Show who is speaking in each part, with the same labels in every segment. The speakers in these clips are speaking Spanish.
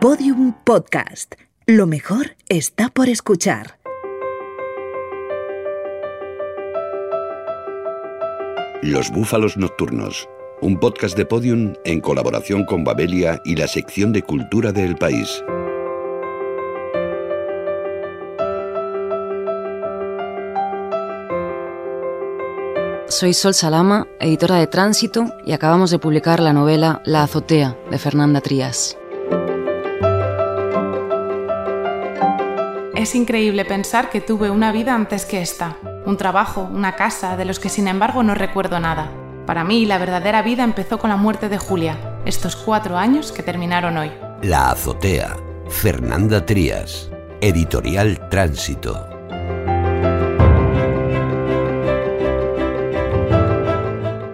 Speaker 1: Podium Podcast. Lo mejor está por escuchar.
Speaker 2: Los Búfalos Nocturnos, un podcast de Podium en colaboración con Babelia y la sección de cultura del país.
Speaker 3: Soy Sol Salama, editora de Tránsito, y acabamos de publicar la novela La azotea de Fernanda Trías.
Speaker 4: Es increíble pensar que tuve una vida antes que esta, un trabajo, una casa, de los que sin embargo no recuerdo nada. Para mí la verdadera vida empezó con la muerte de Julia, estos cuatro años que terminaron hoy.
Speaker 2: La azotea, Fernanda Trías, editorial Tránsito.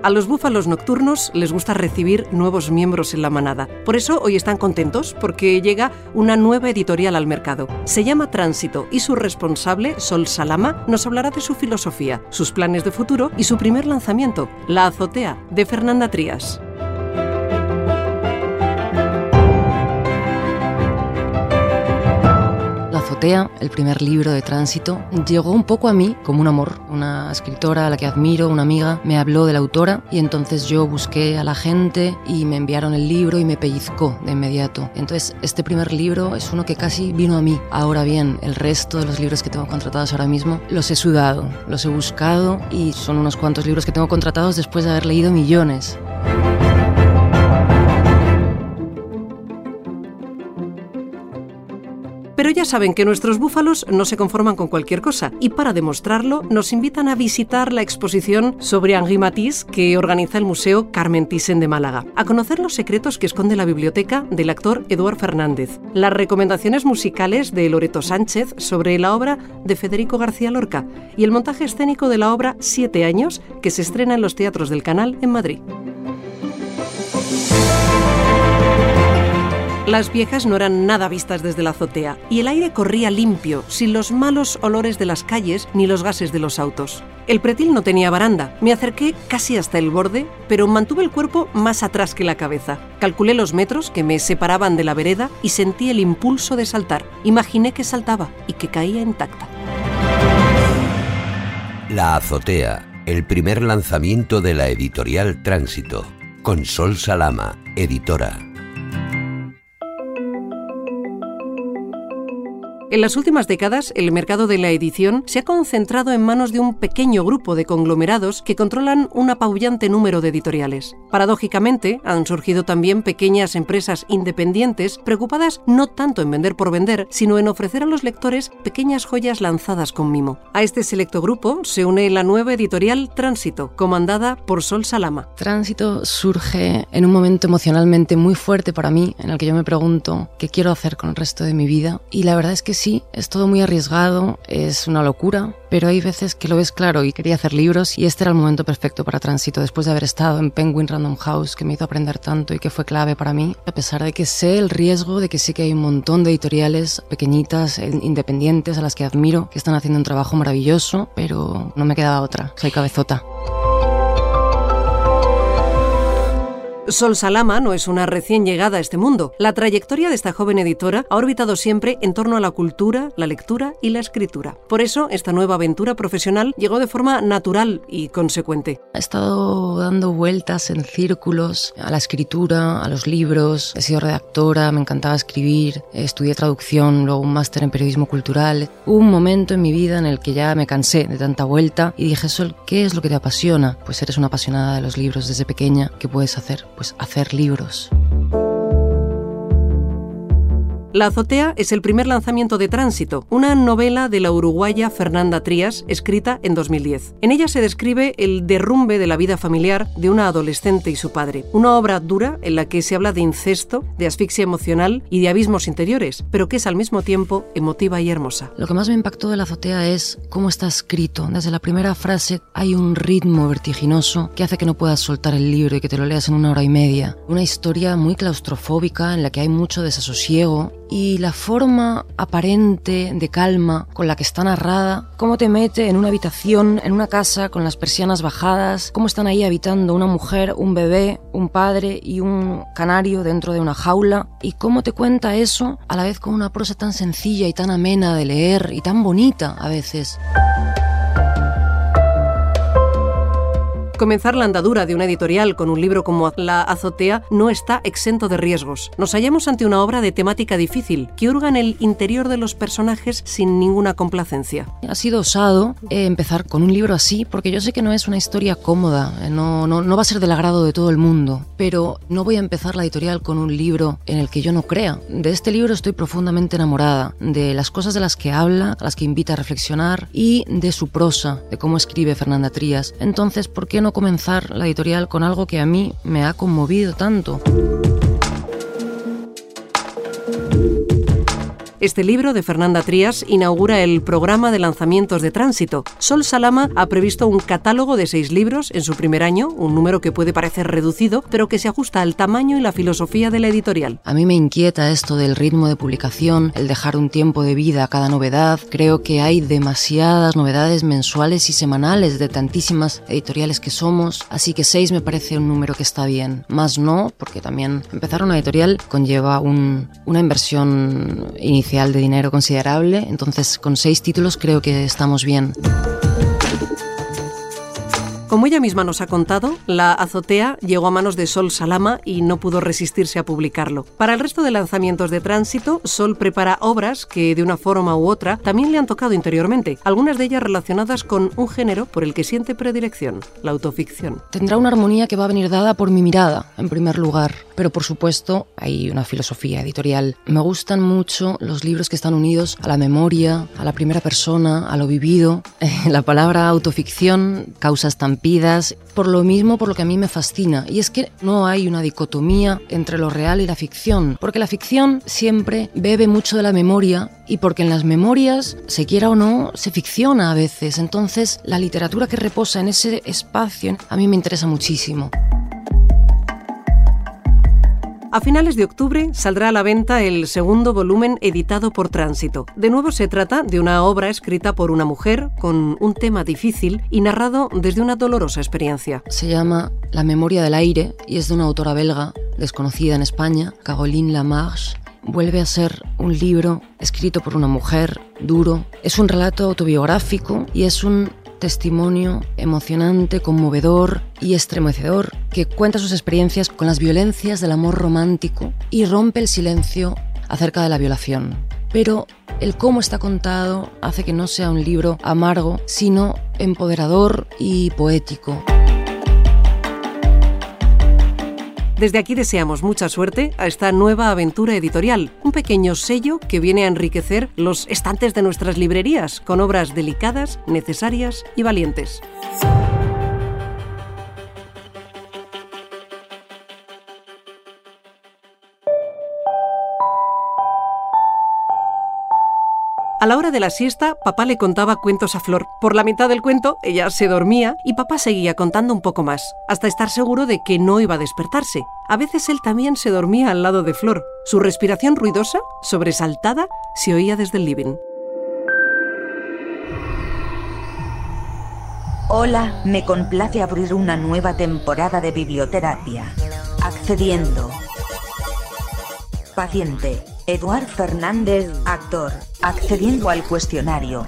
Speaker 5: A los búfalos nocturnos les gusta recibir nuevos miembros en la manada. Por eso hoy están contentos porque llega una nueva editorial al mercado. Se llama Tránsito y su responsable, Sol Salama, nos hablará de su filosofía, sus planes de futuro y su primer lanzamiento, La Azotea, de Fernanda Trías.
Speaker 3: El primer libro de tránsito, llegó un poco a mí como un amor. Una escritora a la que admiro, una amiga, me habló de la autora y entonces yo busqué a la gente y me enviaron el libro y me pellizcó de inmediato. Entonces este primer libro es uno que casi vino a mí. Ahora bien, el resto de los libros que tengo contratados ahora mismo los he sudado, los he buscado y son unos cuantos libros que tengo contratados después de haber leído millones.
Speaker 5: Pero ya saben que nuestros búfalos no se conforman con cualquier cosa y para demostrarlo nos invitan a visitar la exposición sobre Henri Matisse que organiza el Museo Carmen Thyssen de Málaga, a conocer los secretos que esconde la biblioteca del actor Eduard Fernández, las recomendaciones musicales de Loreto Sánchez sobre la obra de Federico García Lorca y el montaje escénico de la obra Siete años que se estrena en los teatros del canal en Madrid. Las viejas no eran nada vistas desde la azotea y el aire corría limpio, sin los malos olores de las calles ni los gases de los autos. El pretil no tenía baranda. Me acerqué casi hasta el borde, pero mantuve el cuerpo más atrás que la cabeza. Calculé los metros que me separaban de la vereda y sentí el impulso de saltar. Imaginé que saltaba y que caía intacta.
Speaker 2: La azotea, el primer lanzamiento de la editorial Tránsito, con Sol Salama, editora.
Speaker 5: En las últimas décadas, el mercado de la edición se ha concentrado en manos de un pequeño grupo de conglomerados que controlan un apabullante número de editoriales. Paradójicamente, han surgido también pequeñas empresas independientes preocupadas no tanto en vender por vender, sino en ofrecer a los lectores pequeñas joyas lanzadas con mimo. A este selecto grupo se une la nueva editorial Tránsito, comandada por Sol Salama.
Speaker 3: Tránsito surge en un momento emocionalmente muy fuerte para mí, en el que yo me pregunto qué quiero hacer con el resto de mi vida, y la verdad es que sí, es todo muy arriesgado, es una locura, pero hay veces que lo ves claro y quería hacer libros y este era el momento perfecto para Tránsito después de haber estado en Penguin Random House que me hizo aprender tanto y que fue clave para mí, a pesar de que sé el riesgo, de que sé que hay un montón de editoriales pequeñitas, eh, independientes a las que admiro, que están haciendo un trabajo maravilloso, pero no me quedaba otra, soy cabezota.
Speaker 5: Sol Salama no es una recién llegada a este mundo. La trayectoria de esta joven editora ha orbitado siempre en torno a la cultura, la lectura y la escritura. Por eso, esta nueva aventura profesional llegó de forma natural y consecuente.
Speaker 3: He estado dando vueltas en círculos a la escritura, a los libros. He sido redactora, me encantaba escribir, estudié traducción, luego un máster en periodismo cultural. Hubo un momento en mi vida en el que ya me cansé de tanta vuelta y dije, Sol, ¿qué es lo que te apasiona? Pues eres una apasionada de los libros desde pequeña. ¿Qué puedes hacer? Pues hacer libros.
Speaker 5: La azotea es el primer lanzamiento de Tránsito, una novela de la uruguaya Fernanda Trías, escrita en 2010. En ella se describe el derrumbe de la vida familiar de una adolescente y su padre. Una obra dura en la que se habla de incesto, de asfixia emocional y de abismos interiores, pero que es al mismo tiempo emotiva y hermosa.
Speaker 3: Lo que más me impactó de la azotea es cómo está escrito. Desde la primera frase hay un ritmo vertiginoso que hace que no puedas soltar el libro y que te lo leas en una hora y media. Una historia muy claustrofóbica en la que hay mucho desasosiego y la forma aparente de calma con la que está narrada, cómo te mete en una habitación, en una casa con las persianas bajadas, cómo están ahí habitando una mujer, un bebé, un padre y un canario dentro de una jaula y cómo te cuenta eso a la vez con una prosa tan sencilla y tan amena de leer y tan bonita a veces.
Speaker 5: Comenzar la andadura de una editorial con un libro como La azotea no está exento de riesgos. Nos hallamos ante una obra de temática difícil que hurga en el interior de los personajes sin ninguna complacencia.
Speaker 3: Ha sido osado eh, empezar con un libro así porque yo sé que no es una historia cómoda, eh, no, no, no va a ser del agrado de todo el mundo, pero no voy a empezar la editorial con un libro en el que yo no crea. De este libro estoy profundamente enamorada, de las cosas de las que habla, las que invita a reflexionar y de su prosa, de cómo escribe Fernanda Trías. Entonces, ¿por qué no comenzar la editorial con algo que a mí me ha conmovido tanto?
Speaker 5: Este libro de Fernanda Trías inaugura el programa de lanzamientos de tránsito. Sol Salama ha previsto un catálogo de seis libros en su primer año, un número que puede parecer reducido, pero que se ajusta al tamaño y la filosofía de la editorial.
Speaker 3: A mí me inquieta esto del ritmo de publicación, el dejar un tiempo de vida a cada novedad. Creo que hay demasiadas novedades mensuales y semanales de tantísimas editoriales que somos, así que seis me parece un número que está bien. Más no, porque también empezar una editorial conlleva un, una inversión inicial de dinero considerable, entonces con seis títulos creo que estamos bien.
Speaker 5: Como ella misma nos ha contado, la azotea llegó a manos de Sol Salama y no pudo resistirse a publicarlo. Para el resto de lanzamientos de tránsito, Sol prepara obras que de una forma u otra también le han tocado interiormente, algunas de ellas relacionadas con un género por el que siente predilección, la autoficción.
Speaker 3: Tendrá una armonía que va a venir dada por mi mirada, en primer lugar, pero por supuesto hay una filosofía editorial. Me gustan mucho los libros que están unidos a la memoria, a la primera persona, a lo vivido. la palabra autoficción causa por lo mismo por lo que a mí me fascina, y es que no hay una dicotomía entre lo real y la ficción, porque la ficción siempre bebe mucho de la memoria y porque en las memorias, se quiera o no, se ficciona a veces, entonces la literatura que reposa en ese espacio a mí me interesa muchísimo.
Speaker 5: A finales de octubre saldrá a la venta el segundo volumen editado por Tránsito. De nuevo se trata de una obra escrita por una mujer con un tema difícil y narrado desde una dolorosa experiencia.
Speaker 3: Se llama La memoria del aire y es de una autora belga desconocida en España, Caroline Lamarche vuelve a ser un libro escrito por una mujer, duro. Es un relato autobiográfico y es un testimonio emocionante, conmovedor y estremecedor que cuenta sus experiencias con las violencias del amor romántico y rompe el silencio acerca de la violación. Pero el cómo está contado hace que no sea un libro amargo, sino empoderador y poético.
Speaker 5: Desde aquí deseamos mucha suerte a esta nueva aventura editorial, un pequeño sello que viene a enriquecer los estantes de nuestras librerías con obras delicadas, necesarias y valientes. A la hora de la siesta, papá le contaba cuentos a Flor. Por la mitad del cuento, ella se dormía y papá seguía contando un poco más, hasta estar seguro de que no iba a despertarse. A veces él también se dormía al lado de Flor. Su respiración ruidosa, sobresaltada, se oía desde el living.
Speaker 6: Hola, me complace abrir una nueva temporada de biblioterapia. Accediendo. Paciente. Eduard Fernández, actor, accediendo al cuestionario.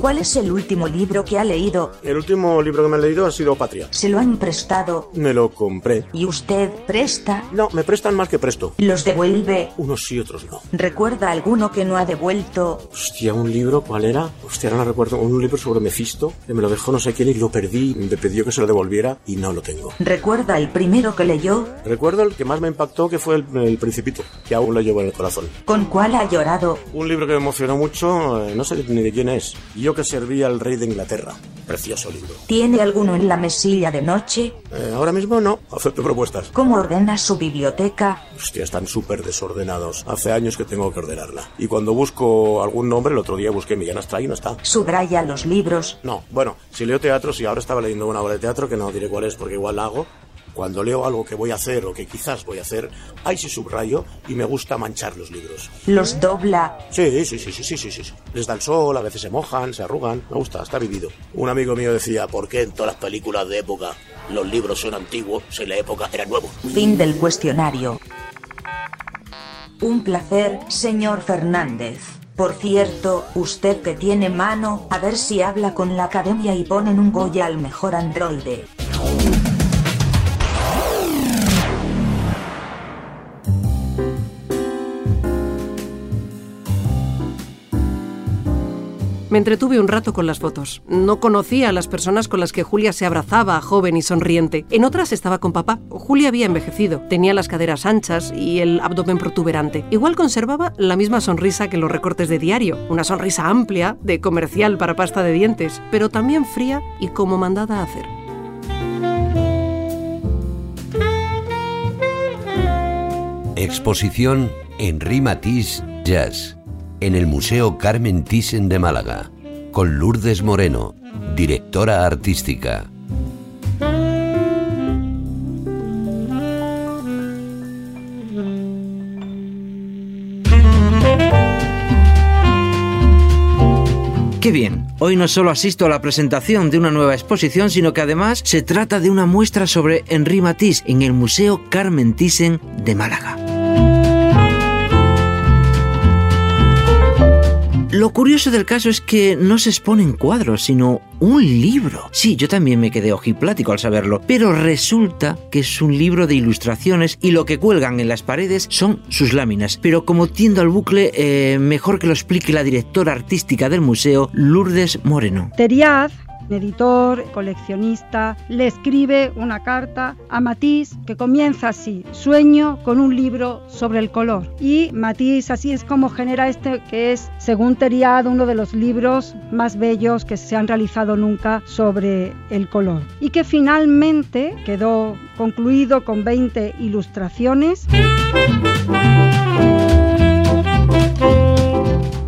Speaker 6: ¿Cuál es el último libro que ha leído?
Speaker 7: El último libro que me he leído ha sido Patria.
Speaker 6: ¿Se lo han prestado?
Speaker 7: Me lo compré.
Speaker 6: ¿Y usted presta?
Speaker 7: No, me prestan más que presto.
Speaker 6: ¿Los devuelve?
Speaker 7: Unos sí, otros no.
Speaker 6: ¿Recuerda alguno que no ha devuelto?
Speaker 7: Hostia, ¿un libro? ¿Cuál era? Hostia, no recuerdo. Un libro sobre Mephisto, que me lo dejó no sé quién y lo perdí. Me pidió que se lo devolviera y no lo tengo.
Speaker 6: ¿Recuerda el primero que leyó?
Speaker 7: Recuerdo el que más me impactó, que fue el, el Principito, que aún lo llevo en el corazón.
Speaker 6: ¿Con cuál ha llorado?
Speaker 7: Un libro que me emocionó mucho, eh, no sé ni de quién es. Yo que servía al rey de Inglaterra. Precioso libro.
Speaker 6: ¿Tiene alguno en la mesilla de noche?
Speaker 7: Eh, ahora mismo no, acepto propuestas.
Speaker 6: ¿Cómo ordena su biblioteca?
Speaker 7: Hostia, están súper desordenados. Hace años que tengo que ordenarla. Y cuando busco algún nombre, el otro día busqué Millán Astray y no está.
Speaker 6: ¿Subraya los libros?
Speaker 7: No, bueno, si leo teatro, si ahora estaba leyendo una obra de teatro, que no diré cuál es porque igual la hago. Cuando leo algo que voy a hacer o que quizás voy a hacer, ahí sí subrayo y me gusta manchar los libros.
Speaker 6: Los dobla.
Speaker 7: Sí, sí, sí, sí, sí, sí, sí. Les da el sol, a veces se mojan, se arrugan. Me gusta, está vivido. Un amigo mío decía, ¿por qué en todas las películas de época los libros son antiguos si en la época eran nuevos?
Speaker 6: Fin del cuestionario. Un placer, señor Fernández. Por cierto, usted que tiene mano, a ver si habla con la academia y ponen un Goya al mejor androide.
Speaker 5: Entretuve un rato con las fotos. No conocía a las personas con las que Julia se abrazaba, joven y sonriente. En otras estaba con papá. Julia había envejecido, tenía las caderas anchas y el abdomen protuberante. Igual conservaba la misma sonrisa que en los recortes de diario, una sonrisa amplia, de comercial para pasta de dientes, pero también fría y como mandada a hacer.
Speaker 2: Exposición Henri Matisse Jazz en el Museo Carmen Thyssen de Málaga, con Lourdes Moreno, directora artística.
Speaker 8: Qué bien, hoy no solo asisto a la presentación de una nueva exposición, sino que además se trata de una muestra sobre Henri Matisse en el Museo Carmen Thyssen de Málaga. Lo curioso del caso es que no se exponen cuadros, sino un libro. Sí, yo también me quedé ojiplático al saberlo, pero resulta que es un libro de ilustraciones y lo que cuelgan en las paredes son sus láminas. Pero como tiendo al bucle, eh, mejor que lo explique la directora artística del museo, Lourdes Moreno.
Speaker 9: Teriaz editor, coleccionista, le escribe una carta a Matisse que comienza así, sueño con un libro sobre el color. Y Matisse así es como genera este que es, según Teriad, uno de los libros más bellos que se han realizado nunca sobre el color. Y que finalmente quedó concluido con 20 ilustraciones.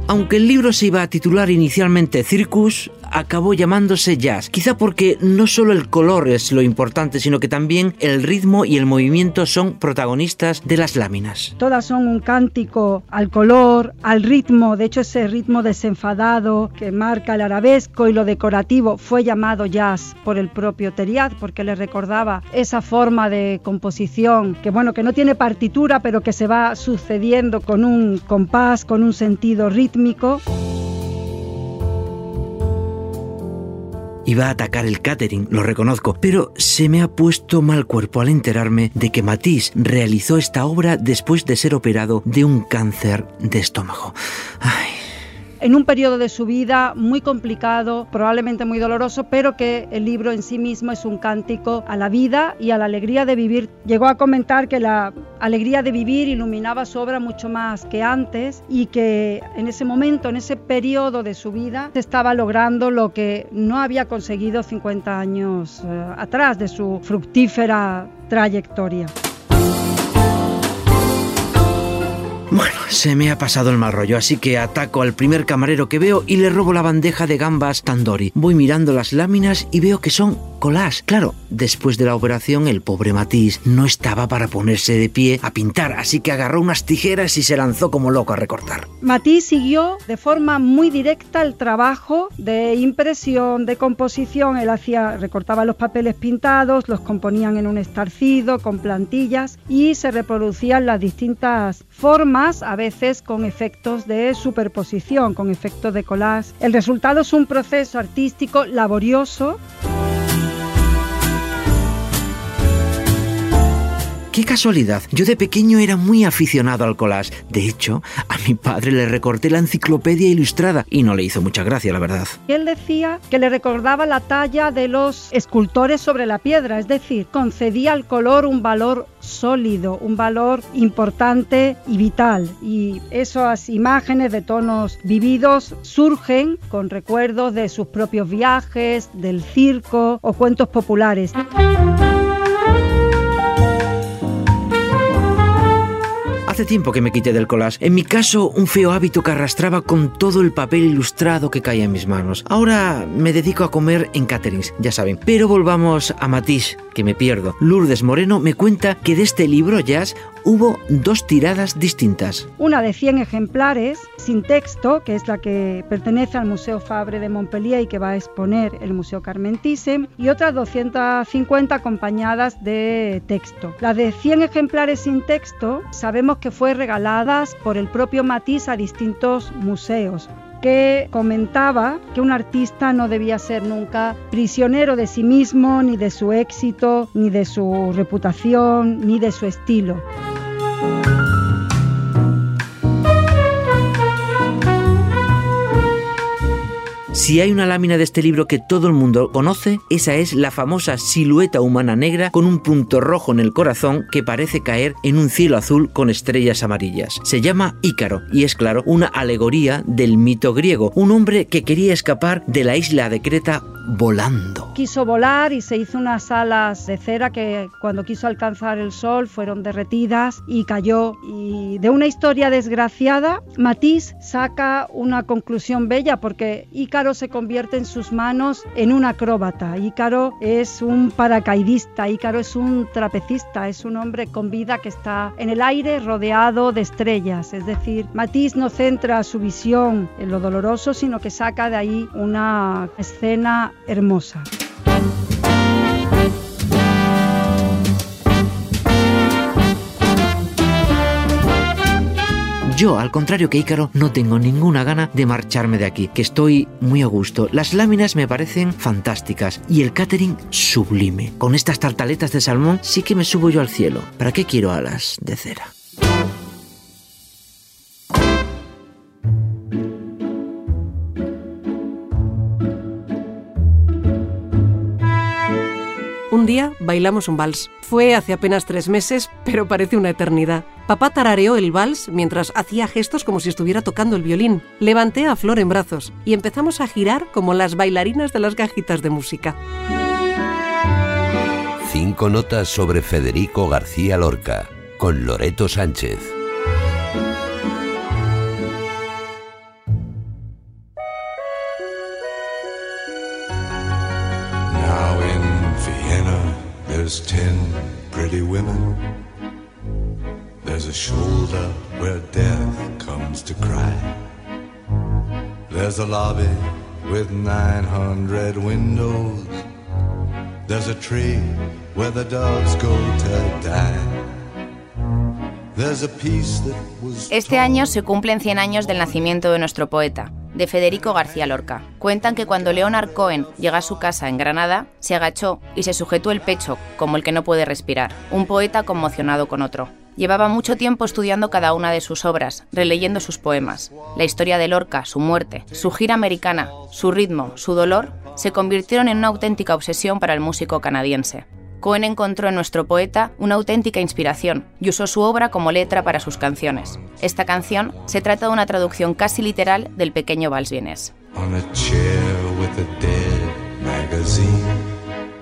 Speaker 8: Aunque el libro se iba a titular inicialmente Circus, acabó llamándose jazz, quizá porque no solo el color es lo importante, sino que también el ritmo y el movimiento son protagonistas de las láminas.
Speaker 9: Todas son un cántico al color, al ritmo, de hecho ese ritmo desenfadado que marca el arabesco y lo decorativo fue llamado jazz por el propio Teriad porque le recordaba esa forma de composición que bueno, que no tiene partitura, pero que se va sucediendo con un compás, con un sentido rítmico.
Speaker 8: Iba a atacar el catering, lo reconozco, pero se me ha puesto mal cuerpo al enterarme de que Matisse realizó esta obra después de ser operado de un cáncer de estómago. Ay,
Speaker 9: en un periodo de su vida muy complicado, probablemente muy doloroso, pero que el libro en sí mismo es un cántico a la vida y a la alegría de vivir. Llegó a comentar que la alegría de vivir iluminaba su obra mucho más que antes y que en ese momento, en ese periodo de su vida, estaba logrando lo que no había conseguido 50 años eh, atrás de su fructífera trayectoria.
Speaker 8: Bueno, se me ha pasado el mal rollo, así que ataco al primer camarero que veo y le robo la bandeja de gambas Tandori. Voy mirando las láminas y veo que son collage. Claro, después de la operación el pobre Matisse no estaba para ponerse de pie a pintar, así que agarró unas tijeras y se lanzó como loco a recortar.
Speaker 9: Matisse siguió de forma muy directa el trabajo de impresión, de composición. Él hacía, recortaba los papeles pintados, los componían en un estarcido con plantillas y se reproducían las distintas formas, a veces con efectos de superposición, con efectos de collage. El resultado es un proceso artístico laborioso.
Speaker 8: Qué casualidad, yo de pequeño era muy aficionado al collage. De hecho, a mi padre le recorté la enciclopedia ilustrada y no le hizo mucha gracia, la verdad.
Speaker 9: Él decía que le recordaba la talla de los escultores sobre la piedra, es decir, concedía al color un valor sólido, un valor importante y vital. Y esas imágenes de tonos vividos surgen con recuerdos de sus propios viajes, del circo o cuentos populares.
Speaker 8: Tiempo que me quité del collage. En mi caso, un feo hábito que arrastraba con todo el papel ilustrado que caía en mis manos. Ahora me dedico a comer en caterings, ya saben. Pero volvamos a Matisse, que me pierdo. Lourdes Moreno me cuenta que de este libro, Jazz, hubo dos tiradas distintas.
Speaker 9: Una de 100 ejemplares sin texto, que es la que pertenece al Museo Fabre de Montpellier y que va a exponer el Museo Carmen Thyssen, y otras 250 acompañadas de texto. La de 100 ejemplares sin texto sabemos que fue regaladas por el propio Matisse a distintos museos que comentaba que un artista no debía ser nunca prisionero de sí mismo, ni de su éxito, ni de su reputación, ni de su estilo. Bye.
Speaker 8: Si hay una lámina de este libro que todo el mundo conoce, esa es la famosa silueta humana negra con un punto rojo en el corazón que parece caer en un cielo azul con estrellas amarillas. Se llama Ícaro y es claro una alegoría del mito griego, un hombre que quería escapar de la isla de Creta volando.
Speaker 9: Quiso volar y se hizo unas alas de cera que cuando quiso alcanzar el sol fueron derretidas y cayó. Y de una historia desgraciada, Matisse saca una conclusión bella porque Ícaro se convierte en sus manos en un acróbata. Ícaro es un paracaidista, Ícaro es un trapecista, es un hombre con vida que está en el aire rodeado de estrellas. Es decir, Matisse no centra su visión en lo doloroso, sino que saca de ahí una escena hermosa.
Speaker 8: Yo, al contrario que Ícaro, no tengo ninguna gana de marcharme de aquí, que estoy muy a gusto. Las láminas me parecen fantásticas y el catering sublime. Con estas tartaletas de salmón sí que me subo yo al cielo. ¿Para qué quiero alas de cera?
Speaker 5: Un día bailamos un vals. Fue hace apenas tres meses, pero parece una eternidad. Papá tarareó el vals mientras hacía gestos como si estuviera tocando el violín. Levanté a Flor en brazos y empezamos a girar como las bailarinas de las cajitas de música.
Speaker 2: Cinco notas sobre Federico García Lorca, con Loreto Sánchez.
Speaker 10: There's ten pretty women. There's a shoulder where death comes to cry. There's a lobby with 900 windows. There's a tree where the doves go to die. There's a piece that was
Speaker 11: Este año se cumplen 100 años del nacimiento de nuestro poeta, de Federico García Lorca. Cuentan que cuando Leonard Cohen llega a su casa en Granada, se agachó y se sujetó el pecho, como el que no puede respirar, un poeta conmocionado con otro. Llevaba mucho tiempo estudiando cada una de sus obras, releyendo sus poemas. La historia de Lorca, su muerte, su gira americana, su ritmo, su dolor, se convirtieron en una auténtica obsesión para el músico canadiense. Cohen encontró en nuestro poeta una auténtica inspiración y usó su obra como letra para sus canciones. Esta canción se trata de una traducción casi literal del pequeño vals vienés.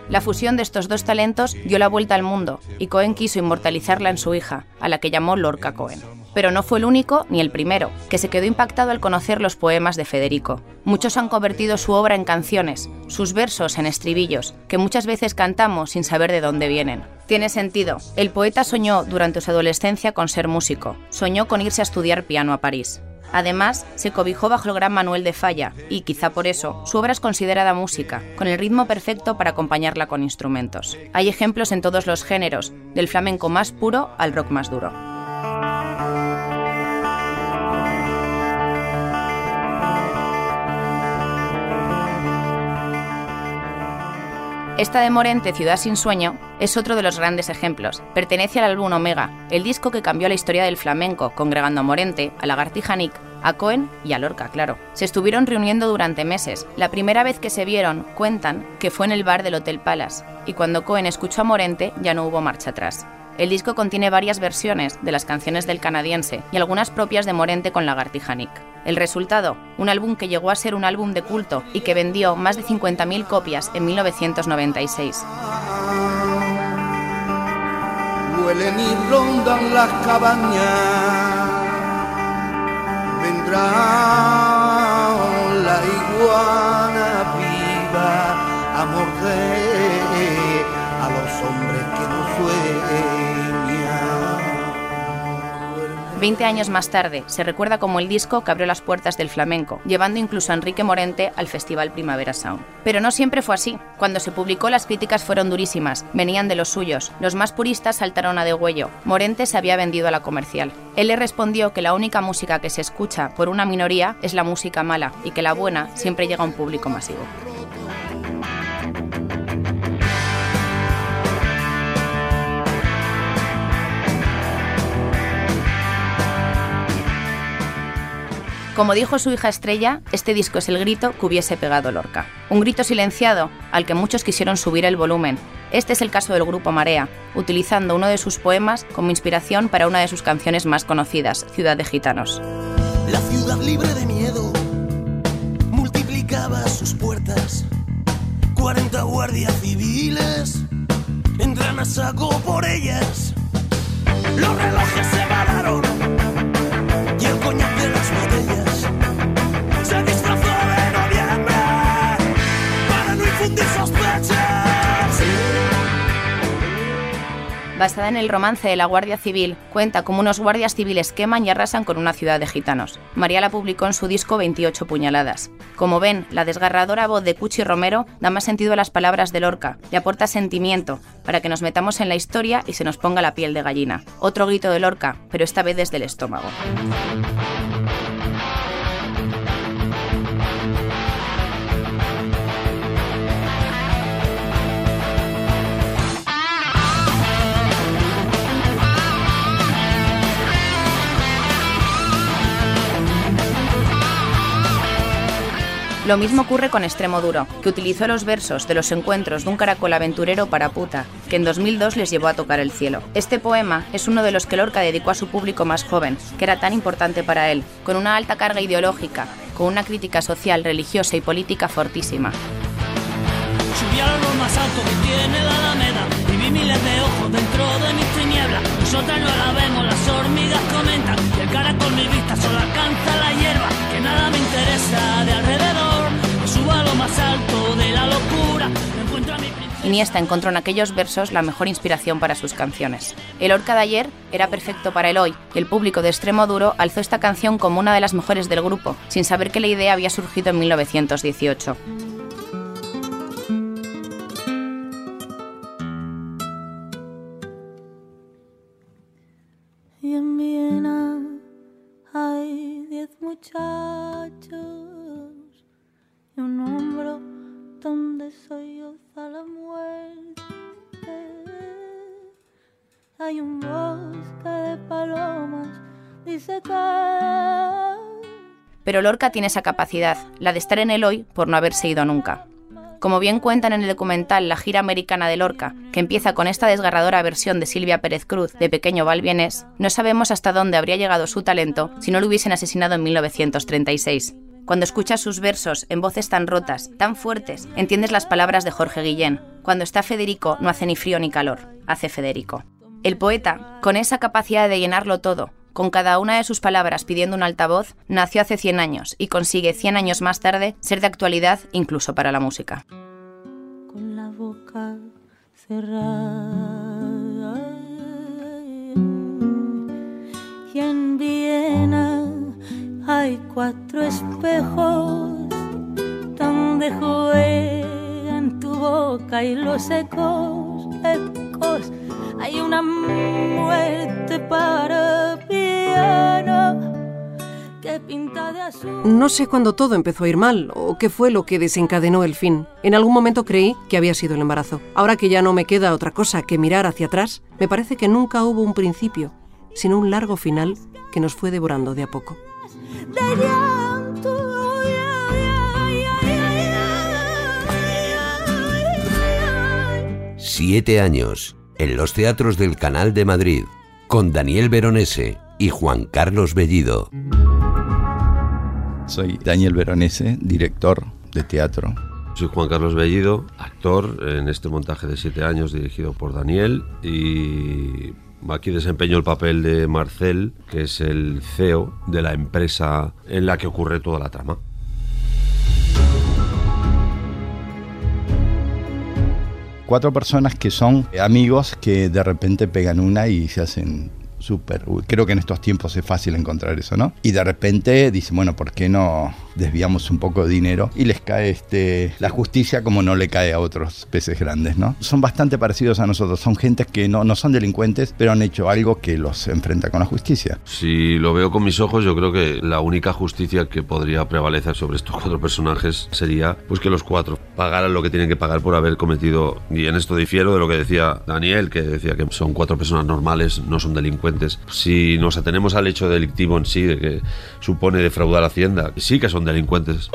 Speaker 11: La fusión de estos dos talentos dio la vuelta al mundo y Cohen quiso inmortalizarla en su hija, a la que llamó Lorca Cohen. Pero no fue el único ni el primero, que se quedó impactado al conocer los poemas de Federico. Muchos han convertido su obra en canciones, sus versos en estribillos, que muchas veces cantamos sin saber de dónde vienen. Tiene sentido. El poeta soñó durante su adolescencia con ser músico, soñó con irse a estudiar piano a París. Además, se cobijó bajo el gran Manuel de Falla y, quizá por eso, su obra es considerada música, con el ritmo perfecto para acompañarla con instrumentos. Hay ejemplos en todos los géneros, del flamenco más puro al rock más duro. Esta de Morente, Ciudad sin Sueño, es otro de los grandes ejemplos. Pertenece al álbum Omega, el disco que cambió la historia del flamenco, congregando a Morente, a Lagartija Nick, a Cohen y a Lorca, claro. Se estuvieron reuniendo durante meses. La primera vez que se vieron, cuentan que fue en el bar del Hotel Palace, y cuando Cohen escuchó a Morente ya no hubo marcha atrás. El disco contiene varias versiones de las canciones del canadiense y algunas propias de Morente con Lagartija Nick. El resultado, un álbum que llegó a ser un álbum de culto y que vendió más de 50.000 copias en 1996.
Speaker 12: huelen y rondan las cabañas. Vendrá la iguana viva a morder
Speaker 11: Veinte años más tarde, se recuerda como el disco que abrió las puertas del flamenco, llevando incluso a Enrique Morente al Festival Primavera Sound. Pero no siempre fue así. Cuando se publicó las críticas fueron durísimas, venían de los suyos. Los más puristas saltaron a degüello. Morente se había vendido a la comercial. Él le respondió que la única música que se escucha por una minoría es la música mala y que la buena siempre llega a un público masivo. Como dijo su hija Estrella, este disco es el grito que hubiese pegado Lorca. Un grito silenciado al que muchos quisieron subir el volumen. Este es el caso del grupo Marea, utilizando uno de sus poemas como inspiración para una de sus canciones más conocidas, Ciudad de Gitanos.
Speaker 13: La ciudad libre de miedo multiplicaba sus puertas. 40 guardias civiles entran a saco por ellas. Los relojes se pararon
Speaker 11: Basada en el romance de la Guardia Civil, cuenta cómo unos guardias civiles queman y arrasan con una ciudad de gitanos. María la publicó en su disco 28 puñaladas. Como ven, la desgarradora voz de Cuchi Romero da más sentido a las palabras de Lorca y aporta sentimiento para que nos metamos en la historia y se nos ponga la piel de gallina. Otro grito de Lorca, pero esta vez desde el estómago. Lo mismo ocurre con Extremo Duro, que utilizó los versos de los encuentros de un caracol aventurero para puta, que en 2002 les llevó a tocar el cielo. Este poema es uno de los que Lorca dedicó a su público más joven, que era tan importante para él, con una alta carga ideológica, con una crítica social, religiosa y política fortísima.
Speaker 13: Más que tiene la alameda miles de ojos dentro de mis tinieblas. Nosotras no la vemos, las hormigas comentan y el solo alcanza la hierba. Que nada me interesa de alrededor. Más alto de la locura. Me encuentro a mi
Speaker 11: Iniesta encontró en aquellos versos la mejor inspiración para sus canciones. El Orca de ayer era perfecto para el hoy, y el público de Extremo Duro alzó esta canción como una de las mejores del grupo, sin saber que la idea había surgido en 1918.
Speaker 14: Y en Viena hay diez muchachos y un hombro donde muerte. Hay un bosque de palomas,
Speaker 11: Pero Lorca tiene esa capacidad, la de estar en el hoy por no haberse ido nunca. Como bien cuentan en el documental La gira americana de Lorca, que empieza con esta desgarradora versión de Silvia Pérez Cruz de Pequeño Valbienes, no sabemos hasta dónde habría llegado su talento si no lo hubiesen asesinado en 1936. Cuando escuchas sus versos en voces tan rotas, tan fuertes, entiendes las palabras de Jorge Guillén. Cuando está Federico no hace ni frío ni calor, hace Federico. El poeta, con esa capacidad de llenarlo todo, con cada una de sus palabras pidiendo un altavoz, nació hace 100 años y consigue 100 años más tarde ser de actualidad incluso para la música.
Speaker 14: Hay cuatro espejos donde juegan tu boca y los ecos, ecos. Hay una muerte para piano que pinta de azul.
Speaker 5: No sé cuándo todo empezó a ir mal o qué fue lo que desencadenó el fin. En algún momento creí que había sido el embarazo. Ahora que ya no me queda otra cosa que mirar hacia atrás, me parece que nunca hubo un principio, sino un largo final que nos fue devorando de a poco.
Speaker 14: De llanto.
Speaker 2: Siete años en los teatros del Canal de Madrid con Daniel Veronese y Juan Carlos Bellido.
Speaker 15: Soy Daniel Veronese, director de teatro.
Speaker 16: Soy Juan Carlos Bellido, actor en este montaje de siete años dirigido por Daniel y Aquí desempeño el papel de Marcel, que es el CEO de la empresa en la que ocurre toda la trama.
Speaker 15: Cuatro personas que son amigos que de repente pegan una y se hacen súper. Creo que en estos tiempos es fácil encontrar eso, ¿no? Y de repente dicen, bueno, ¿por qué no desviamos un poco de dinero y les cae este, la justicia como no le cae a otros peces grandes, ¿no? Son bastante parecidos a nosotros, son gentes que no, no son delincuentes, pero han hecho algo que los enfrenta con la justicia.
Speaker 16: Si lo veo con mis ojos, yo creo que la única justicia que podría prevalecer sobre estos cuatro personajes sería pues que los cuatro pagaran lo que tienen que pagar por haber cometido, y en esto difiero de lo que decía Daniel, que decía que son cuatro personas normales, no son delincuentes. Si nos atenemos al hecho delictivo en sí, de que supone defraudar Hacienda, sí que son delincuentes.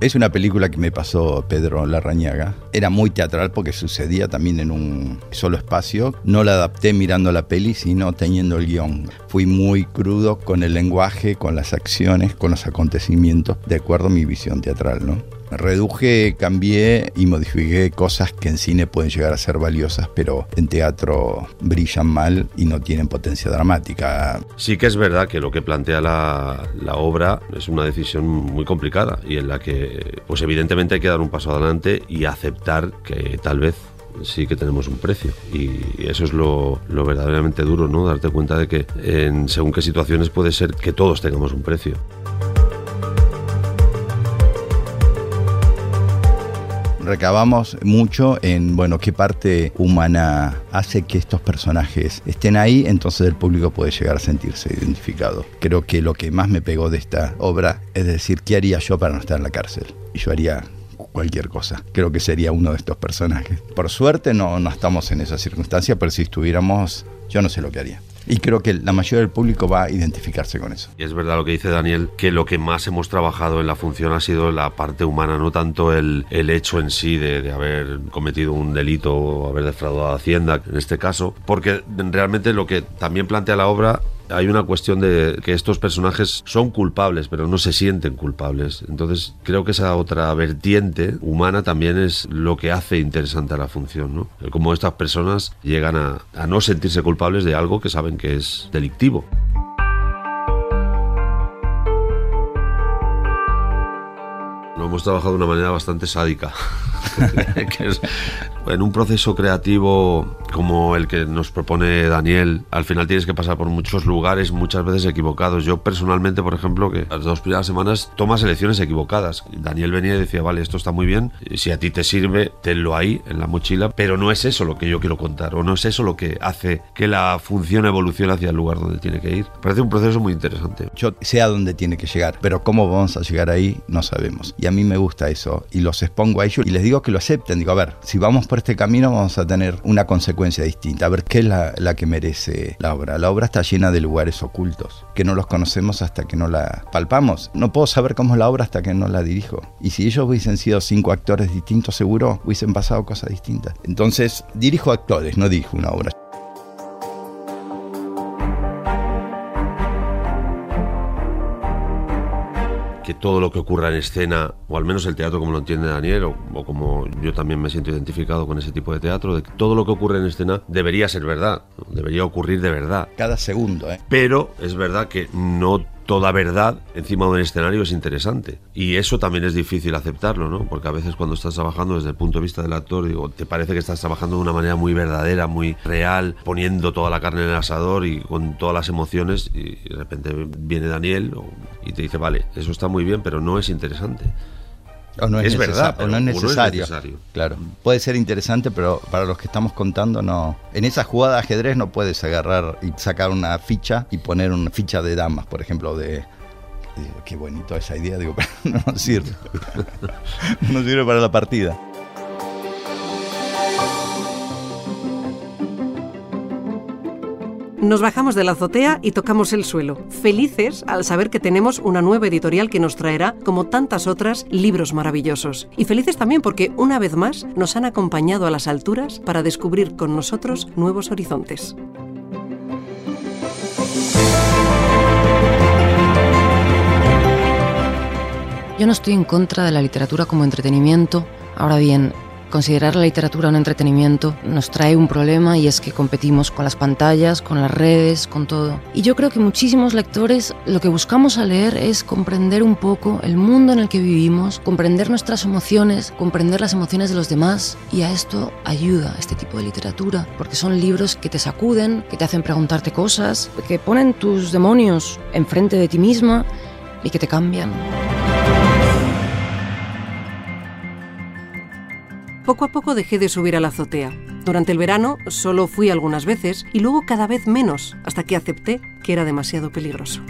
Speaker 15: Es una película que me pasó Pedro Larrañaga. Era muy teatral porque sucedía también en un solo espacio. No la adapté mirando la peli, sino teniendo el guion. Fui muy crudo con el lenguaje, con las acciones, con los acontecimientos, de acuerdo a mi visión teatral, ¿no? Reduje, cambié y modifiqué cosas que en cine pueden llegar a ser valiosas, pero en teatro brillan mal y no tienen potencia dramática.
Speaker 16: Sí que es verdad que lo que plantea la, la obra es una decisión muy complicada y en la que, pues evidentemente hay que dar un paso adelante y aceptar que tal vez sí que tenemos un precio y eso es lo, lo, verdaderamente duro, ¿no? Darte cuenta de que en según qué situaciones puede ser que todos tengamos un precio.
Speaker 15: Recabamos mucho en, bueno, qué parte humana hace que estos personajes estén ahí, entonces el público puede llegar a sentirse identificado. Creo que lo que más me pegó de esta obra es decir, ¿qué haría yo para no estar en la cárcel? Y yo haría cualquier cosa. Creo que sería uno de estos personajes. Por suerte no, no estamos en esa circunstancia, pero si estuviéramos, yo no sé lo que haría. Y creo que la mayoría del público va a identificarse con eso.
Speaker 16: Y es verdad lo que dice Daniel, que lo que más hemos trabajado en la función ha sido la parte humana, no tanto el, el hecho en sí de, de, haber cometido un delito o haber defraudado a Hacienda, en este caso, porque realmente lo que también plantea la obra hay una cuestión de que estos personajes son culpables, pero no se sienten culpables. Entonces, creo que esa otra vertiente humana también es lo que hace interesante a la función, ¿no? Como estas personas llegan a, a no sentirse culpables de algo que saben que es delictivo. Hemos trabajado de una manera bastante sádica. que es, en un proceso creativo como el que nos propone Daniel, al final tienes que pasar por muchos lugares, muchas veces equivocados. Yo personalmente, por ejemplo, que las dos primeras semanas tomas elecciones equivocadas. Daniel venía y decía, vale, esto está muy bien, si a ti te sirve, tenlo ahí, en la mochila, pero no es eso lo que yo quiero contar, o no es eso lo que hace que la función evolucione hacia el lugar donde tiene que ir. Parece un proceso muy interesante.
Speaker 15: Yo sé a dónde tiene que llegar, pero cómo vamos a llegar ahí, no sabemos. Y a mí me gusta eso, y los expongo a ellos y les digo que lo acepten. Digo, a ver, si vamos por este camino vamos a tener una consecuencia distinta. A ver, ¿qué es la, la, que merece la obra? La obra está llena de lugares ocultos, que no los conocemos hasta que no la palpamos. No puedo saber cómo es la obra hasta que no la dirijo. Y si ellos hubiesen sido cinco actores distintos, seguro hubiesen pasado cosas distintas. Entonces, dirijo actores, no dirijo una obra.
Speaker 16: Que todo lo que ocurra en escena, o al menos el teatro como lo entiende Daniel, o, o, como yo también me siento identificado con ese tipo de teatro, de que todo lo que ocurre en escena debería ser verdad, debería ocurrir de verdad.
Speaker 15: Cada segundo, ¿eh?
Speaker 16: Pero es verdad que no toda verdad encima de un escenario es interesante. Y eso también es difícil aceptarlo, ¿no? Porque a veces cuando estás trabajando desde el punto de vista del actor, digo, te parece que estás trabajando de una manera muy verdadera, muy real, poniendo toda la carne en el asador y con todas las emociones, y de repente viene Daniel y te dice, vale, eso está muy bien, pero no es interesante.
Speaker 15: O no es,
Speaker 16: es verdad,
Speaker 15: o no es, necesario.
Speaker 16: no es necesario.
Speaker 15: Claro, puede ser interesante, pero para los que estamos contando, no. En esa jugada de ajedrez no puedes agarrar y sacar una ficha y poner una ficha de damas, por ejemplo, de. Digo, qué bonito esa idea, digo, pero no sirve. no sirve para la partida.
Speaker 5: Nos bajamos de la azotea y tocamos el suelo, felices al saber que tenemos una nueva editorial que nos traerá, como tantas otras, libros maravillosos. Y felices también porque, una vez más, nos han acompañado a las alturas para descubrir con nosotros nuevos horizontes.
Speaker 3: Yo no estoy en contra de la literatura como entretenimiento. Ahora bien, considerar la literatura un entretenimiento nos trae un problema y es que competimos con las pantallas, con las redes, con todo. Y yo creo que muchísimos lectores lo que buscamos al leer es comprender un poco el mundo en el que vivimos, comprender nuestras emociones, comprender las emociones de los demás y a esto ayuda este tipo de literatura, porque son libros que te sacuden, que te hacen preguntarte cosas, que ponen tus demonios enfrente de ti misma y que te cambian.
Speaker 5: Poco a poco dejé de subir a la azotea. Durante el verano solo fui algunas veces y luego cada vez menos, hasta que acepté que era demasiado peligroso.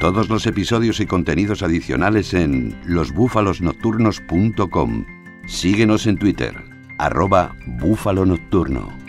Speaker 17: Todos los episodios y contenidos adicionales en losbúfalosnocturnos.com. Síguenos en Twitter, arroba búfalo nocturno.